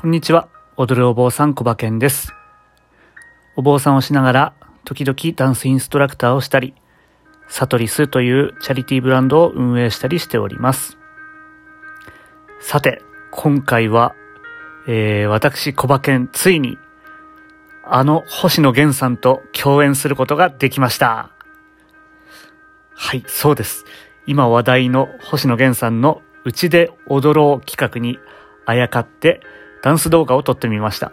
こんにちは。踊るお坊さん、小馬健です。お坊さんをしながら、時々ダンスインストラクターをしたり、サトリスというチャリティーブランドを運営したりしております。さて、今回は、えー、私、小馬健、ついに、あの星野源さんと共演することができました。はい、そうです。今話題の星野源さんのうちで踊ろう企画にあやかってダンス動画を撮ってみました。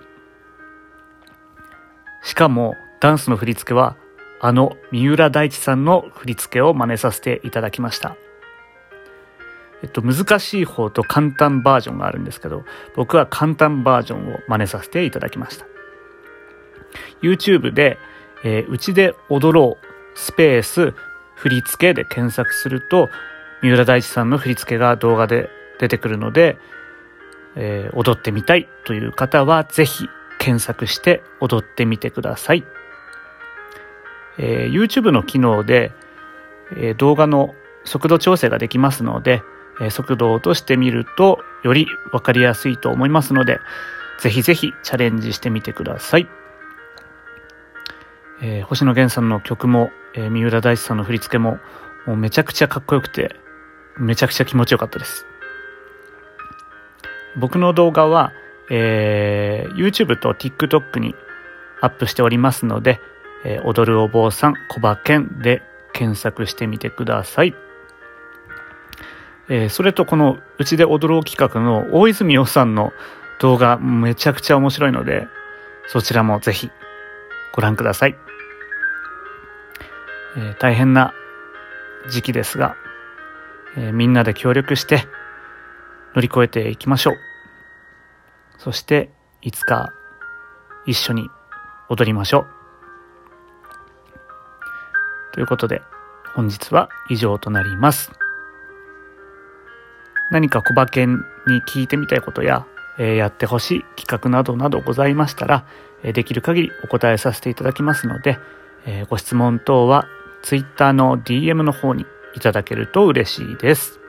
しかもダンスの振り付けはあの三浦大知さんの振り付けを真似させていただきました。えっと、難しい方と簡単バージョンがあるんですけど、僕は簡単バージョンを真似させていただきました。YouTube で、えーうちで踊ろうスペース振り付けで検索すると、三浦大知さんの振り付けが動画で出てくるので、えー踊ってみたいという方はぜひ検索して踊ってみてください。えー YouTube の機能で、えー動画の速度調整ができますので、えー速度を落としてみるとよりわかりやすいと思いますので、ぜひぜひチャレンジしてみてください。えー星野源さんの曲も、えー三浦大知さんの振り付けももうめちゃくちゃかっこよくてめちゃくちゃ気持ちよかったです僕の動画は、えー YouTube と TikTok にアップしておりますので、えー踊るお坊さん小馬健で検索してみてください、えーそれとこのうちで踊ろう企画の大泉洋さんの動画めちゃくちゃ面白いのでそちらもぜひご覧ください。えー大変な時期ですが、えーみんなで協力して乗り越えていきましょう。そして、いつか一緒に踊りましょう。ということで、本日は以上となります。何か小馬券に聞いてみたいことや、えーやってほしい企画などなどございましたら、えーできる限りお答えさせていただきますので、えーご質問等は Twitter の DM の方にいただけると嬉しいです。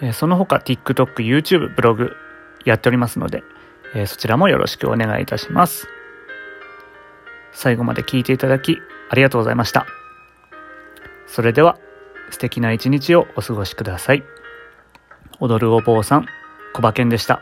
えその他 TikTok、YouTube、ブログやっておりますので、えそちらもよろしくお願いいたします。最後まで聞いていただきありがとうございました。それでは素敵な一日をお過ごしください。踊るお坊さん、小馬健でした。